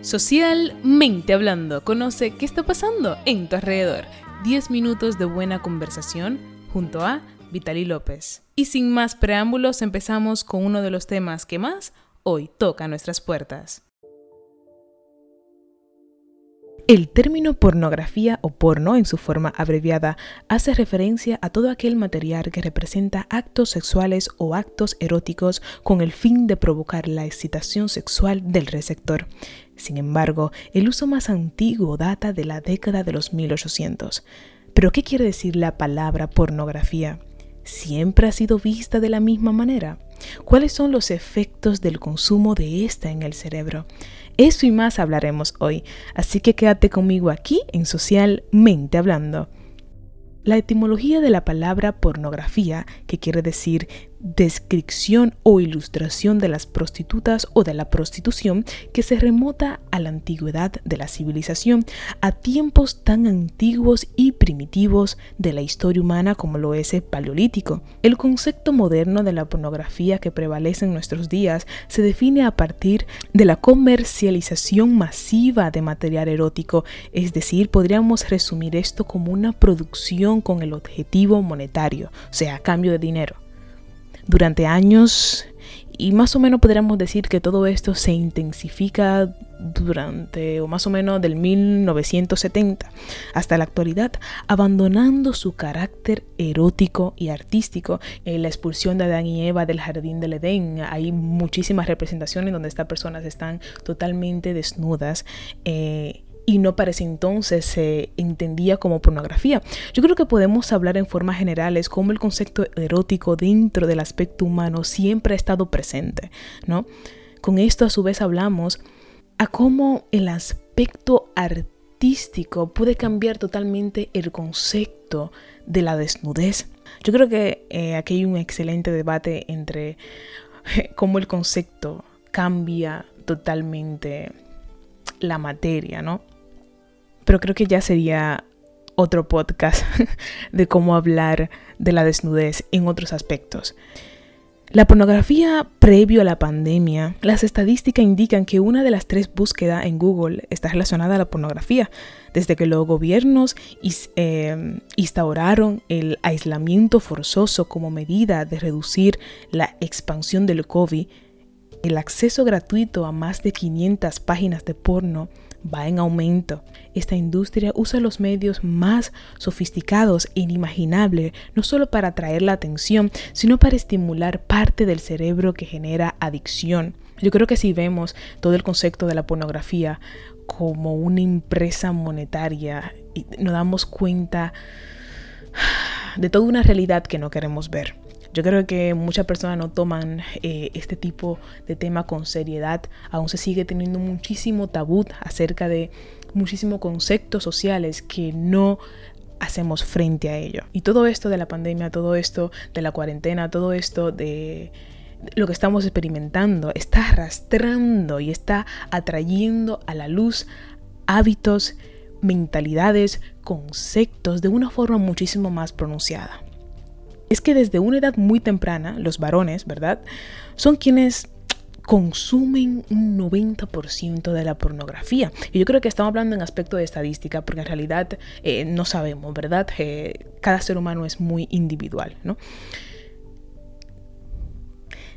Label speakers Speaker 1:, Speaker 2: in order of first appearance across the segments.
Speaker 1: Socialmente hablando, conoce qué está pasando en tu alrededor. 10 minutos de buena conversación junto a Vitali López. Y sin más preámbulos, empezamos con uno de los temas que más hoy toca nuestras puertas. El término pornografía o porno en su forma abreviada hace referencia a todo aquel material que representa actos sexuales o actos eróticos con el fin de provocar la excitación sexual del receptor. Sin embargo, el uso más antiguo data de la década de los 1800. ¿Pero qué quiere decir la palabra pornografía? ¿Siempre ha sido vista de la misma manera? ¿Cuáles son los efectos del consumo de esta en el cerebro? Eso y más hablaremos hoy, así que quédate conmigo aquí en Socialmente Hablando. La etimología de la palabra pornografía, que quiere decir descripción o ilustración de las prostitutas o de la prostitución que se remota a la antigüedad de la civilización, a tiempos tan antiguos y primitivos de la historia humana como lo es el paleolítico. El concepto moderno de la pornografía que prevalece en nuestros días se define a partir de la comercialización masiva de material erótico, es decir, podríamos resumir esto como una producción con el objetivo monetario, o sea, a cambio de dinero durante años y más o menos podríamos decir que todo esto se intensifica durante o más o menos del 1970 hasta la actualidad, abandonando su carácter erótico y artístico. En la expulsión de Adán y Eva del jardín del Edén hay muchísimas representaciones donde estas personas están totalmente desnudas. Eh, y no para ese entonces se entendía como pornografía. Yo creo que podemos hablar en formas generales como el concepto erótico dentro del aspecto humano siempre ha estado presente, ¿no? Con esto a su vez hablamos a cómo el aspecto artístico puede cambiar totalmente el concepto de la desnudez. Yo creo que eh, aquí hay un excelente debate entre cómo el concepto cambia totalmente la materia, ¿no? Pero creo que ya sería otro podcast de cómo hablar de la desnudez en otros aspectos. La pornografía previo a la pandemia, las estadísticas indican que una de las tres búsquedas en Google está relacionada a la pornografía. Desde que los gobiernos eh, instauraron el aislamiento forzoso como medida de reducir la expansión del COVID, el acceso gratuito a más de 500 páginas de porno va en aumento. Esta industria usa los medios más sofisticados e inimaginables, no solo para atraer la atención, sino para estimular parte del cerebro que genera adicción. Yo creo que si vemos todo el concepto de la pornografía como una empresa monetaria, nos damos cuenta de toda una realidad que no queremos ver. Yo creo que muchas personas no toman eh, este tipo de tema con seriedad. Aún se sigue teniendo muchísimo tabú acerca de muchísimos conceptos sociales que no hacemos frente a ello. Y todo esto de la pandemia, todo esto de la cuarentena, todo esto de lo que estamos experimentando está arrastrando y está atrayendo a la luz hábitos, mentalidades, conceptos de una forma muchísimo más pronunciada es que desde una edad muy temprana, los varones, ¿verdad? Son quienes consumen un 90% de la pornografía. Y yo creo que estamos hablando en aspecto de estadística, porque en realidad eh, no sabemos, ¿verdad? Eh, cada ser humano es muy individual, ¿no?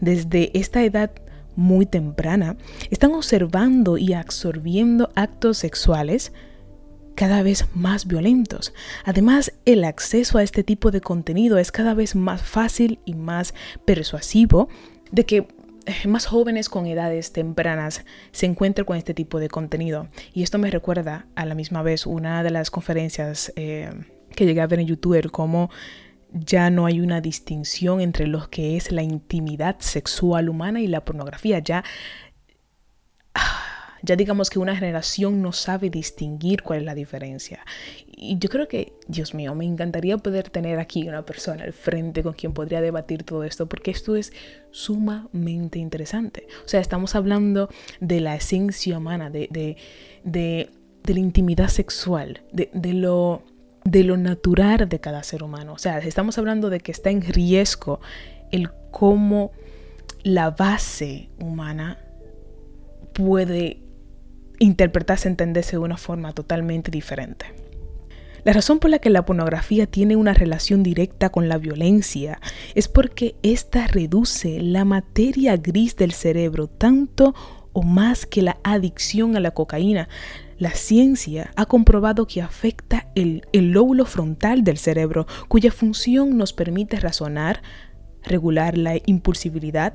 Speaker 1: Desde esta edad muy temprana, están observando y absorbiendo actos sexuales cada vez más violentos. Además, el acceso a este tipo de contenido es cada vez más fácil y más persuasivo de que eh, más jóvenes con edades tempranas se encuentren con este tipo de contenido. Y esto me recuerda a la misma vez una de las conferencias eh, que llegué a ver en YouTube, como ya no hay una distinción entre lo que es la intimidad sexual humana y la pornografía. Ya ya digamos que una generación no sabe distinguir cuál es la diferencia. Y yo creo que, Dios mío, me encantaría poder tener aquí una persona al frente con quien podría debatir todo esto, porque esto es sumamente interesante. O sea, estamos hablando de la esencia humana, de, de, de, la intimidad sexual, de, de lo de lo natural de cada ser humano. O sea, estamos hablando de que está en riesgo el cómo la base humana puede interpretarse, entenderse de una forma totalmente diferente. La razón por la que la pornografía tiene una relación directa con la violencia es porque ésta reduce la materia gris del cerebro tanto o más que la adicción a la cocaína. La ciencia ha comprobado que afecta el, el lóbulo frontal del cerebro, cuya función nos permite razonar, regular la impulsibilidad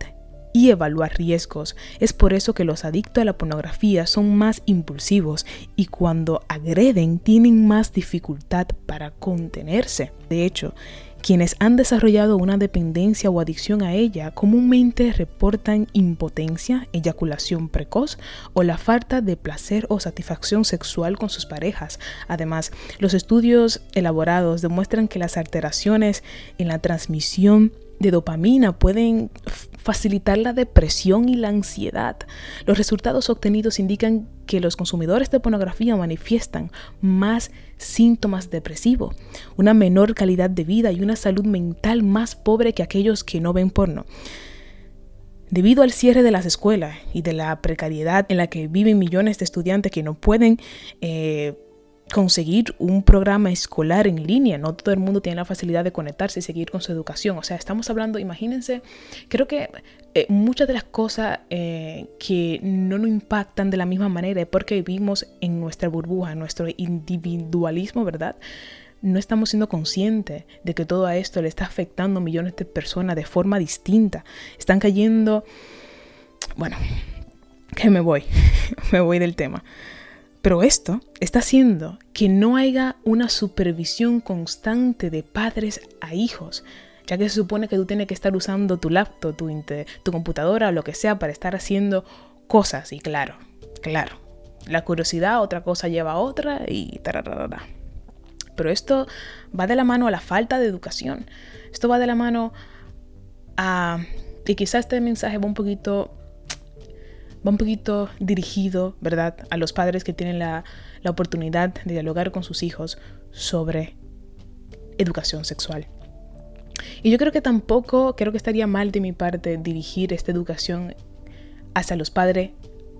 Speaker 1: y evaluar riesgos. Es por eso que los adictos a la pornografía son más impulsivos y cuando agreden tienen más dificultad para contenerse. De hecho, quienes han desarrollado una dependencia o adicción a ella comúnmente reportan impotencia, eyaculación precoz o la falta de placer o satisfacción sexual con sus parejas. Además, los estudios elaborados demuestran que las alteraciones en la transmisión de dopamina pueden facilitar la depresión y la ansiedad. Los resultados obtenidos indican que los consumidores de pornografía manifiestan más síntomas depresivos, una menor calidad de vida y una salud mental más pobre que aquellos que no ven porno. Debido al cierre de las escuelas y de la precariedad en la que viven millones de estudiantes que no pueden eh, conseguir un programa escolar en línea. No todo el mundo tiene la facilidad de conectarse y seguir con su educación. O sea, estamos hablando, imagínense, creo que eh, muchas de las cosas eh, que no nos impactan de la misma manera es porque vivimos en nuestra burbuja, en nuestro individualismo, ¿verdad? No estamos siendo conscientes de que todo esto le está afectando a millones de personas de forma distinta. Están cayendo... Bueno, que me voy, me voy del tema. Pero esto está haciendo que no haya una supervisión constante de padres a hijos, ya que se supone que tú tienes que estar usando tu laptop, tu, tu computadora o lo que sea para estar haciendo cosas. Y claro, claro, la curiosidad, otra cosa lleva a otra y tararara. Pero esto va de la mano a la falta de educación. Esto va de la mano a... Y quizás este mensaje va un poquito va un poquito dirigido, ¿verdad?, a los padres que tienen la, oportunidad de dialogar con sus hijos sobre educación sexual. Y yo creo que tampoco, creo que estaría mal de mi parte dirigir esta educación hacia los padres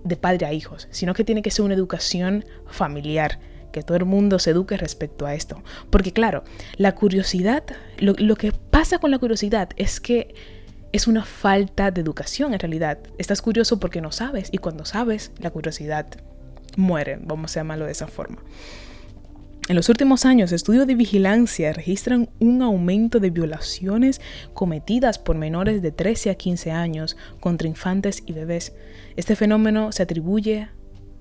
Speaker 1: de padre a hijos, sino que tiene que ser una educación familiar, que todo el mundo se eduque respecto a esto. Porque claro, la curiosidad, lo que pasa con la curiosidad es que es una falta de educación en realidad. Estás curioso porque no sabes y cuando sabes, la curiosidad muere, vamos a llamarlo de esa forma. En los últimos años, estudios de vigilancia registran un aumento de violaciones cometidas por menores de 13 a 15 años contra infantes y bebés. Este fenómeno se atribuye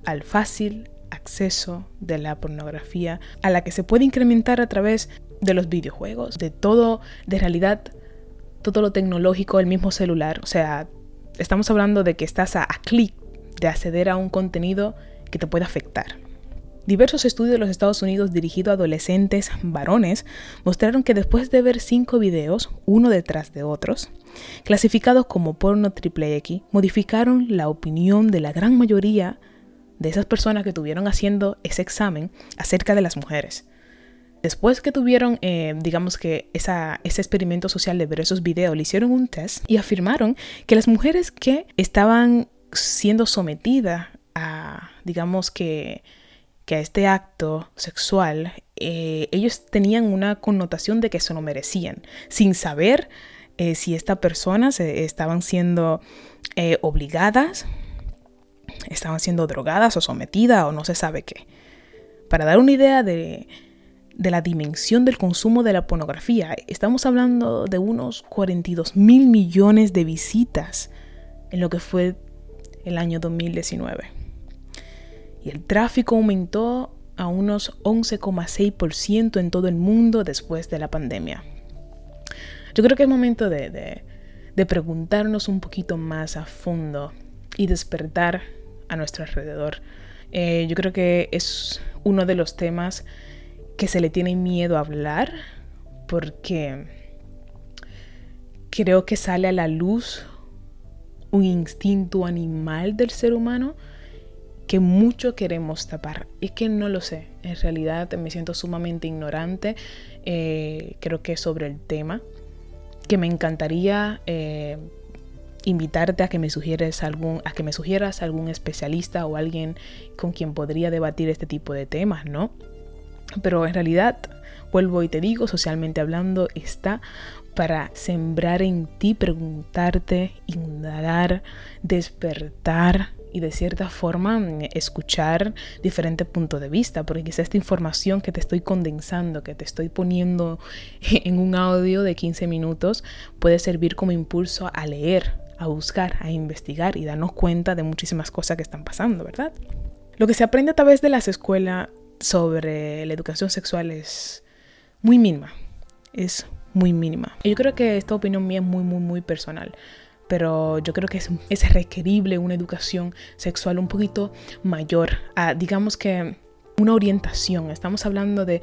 Speaker 1: al fácil acceso de la pornografía, a la que se puede incrementar a través de los videojuegos, de todo, de realidad todo lo tecnológico el mismo celular. O sea, estamos hablando de que estás a, clic de acceder a un contenido que te puede afectar. Diversos estudios de los Estados Unidos dirigidos a adolescentes varones mostraron que después de ver cinco videos, uno detrás de otros, clasificados como porno triple X, modificaron la opinión de la gran mayoría de esas personas que estuvieron haciendo ese examen acerca de las mujeres. Después que tuvieron, eh, digamos que ese experimento social de ver esos videos, le hicieron un test y afirmaron que las mujeres que estaban siendo sometidas a, digamos que, que a este acto sexual, eh, ellos tenían una connotación de que se lo merecían, sin saber eh, si estas personas estaban siendo obligadas, estaban siendo drogadas o sometidas o no se sabe qué. Para dar una idea de de la dimensión del consumo de la pornografía. Estamos hablando de unos 42 mil millones de visitas en lo que fue el año 2019. Y el tráfico aumentó a unos 11,6% en todo el mundo después de la pandemia. Yo creo que es momento de, preguntarnos un poquito más a fondo y despertar a nuestro alrededor. Eh, yo creo que es uno de los temas que se le tiene miedo a hablar porque creo que sale a la luz un instinto animal del ser humano que mucho queremos tapar. Y que no lo sé, en realidad me siento sumamente ignorante, eh, creo que sobre el tema, que me encantaría eh, invitarte a que me sugieres algún, a que me sugieras algún especialista o alguien con quien podría debatir este tipo de temas, ¿no? Pero en realidad, vuelvo y te digo, socialmente hablando, está para sembrar en ti, preguntarte, indagar, despertar y de cierta forma escuchar diferentes puntos de vista, porque quizá esta información que te estoy condensando, que te estoy poniendo en un audio de 15 minutos, puede servir como impulso a leer, a buscar, a investigar y darnos cuenta de muchísimas cosas que están pasando, ¿verdad? Lo que se aprende a través de las escuelas sobre la educación sexual es muy mínima, es muy mínima. Yo creo que esta opinión mía es muy, muy, muy personal pero yo creo que es, es requerible una educación sexual un poquito mayor, digamos que una orientación. Estamos hablando de,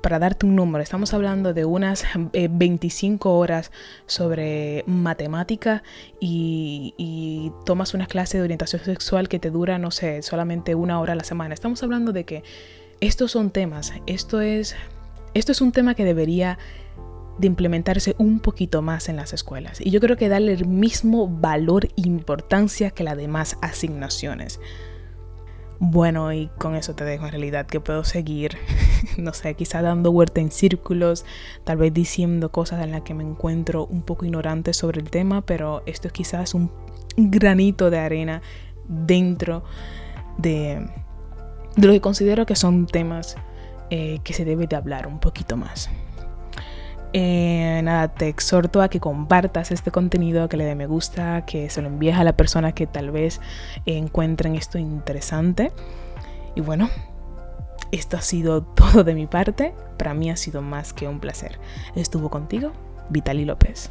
Speaker 1: para darte un número, estamos hablando de unas 25 eh, horas sobre matemática y, y, tomas una clase de orientación sexual que te dura, no sé, solamente una hora a la semana. Estamos hablando de que estos son temas, esto es, esto es un tema que debería de implementarse un poquito más en las escuelas. Y yo creo que darle el mismo valor e importancia que las demás asignaciones. Bueno, y con eso te dejo en realidad que puedo seguir, no sé, quizá dando vuelta en círculos, tal vez diciendo cosas en las que me encuentro un poco ignorante sobre el tema, pero esto es quizás un granito de arena dentro de, de lo que considero que son temas eh, que se debe de hablar un poquito más. Eh, nada, te exhorto a que compartas este contenido, que le dé me gusta, que se lo envíes a la persona que tal vez encuentren esto interesante. Y bueno, esto ha sido todo de mi parte. Para mí ha sido más que un placer. Estuvo contigo, Vitali López.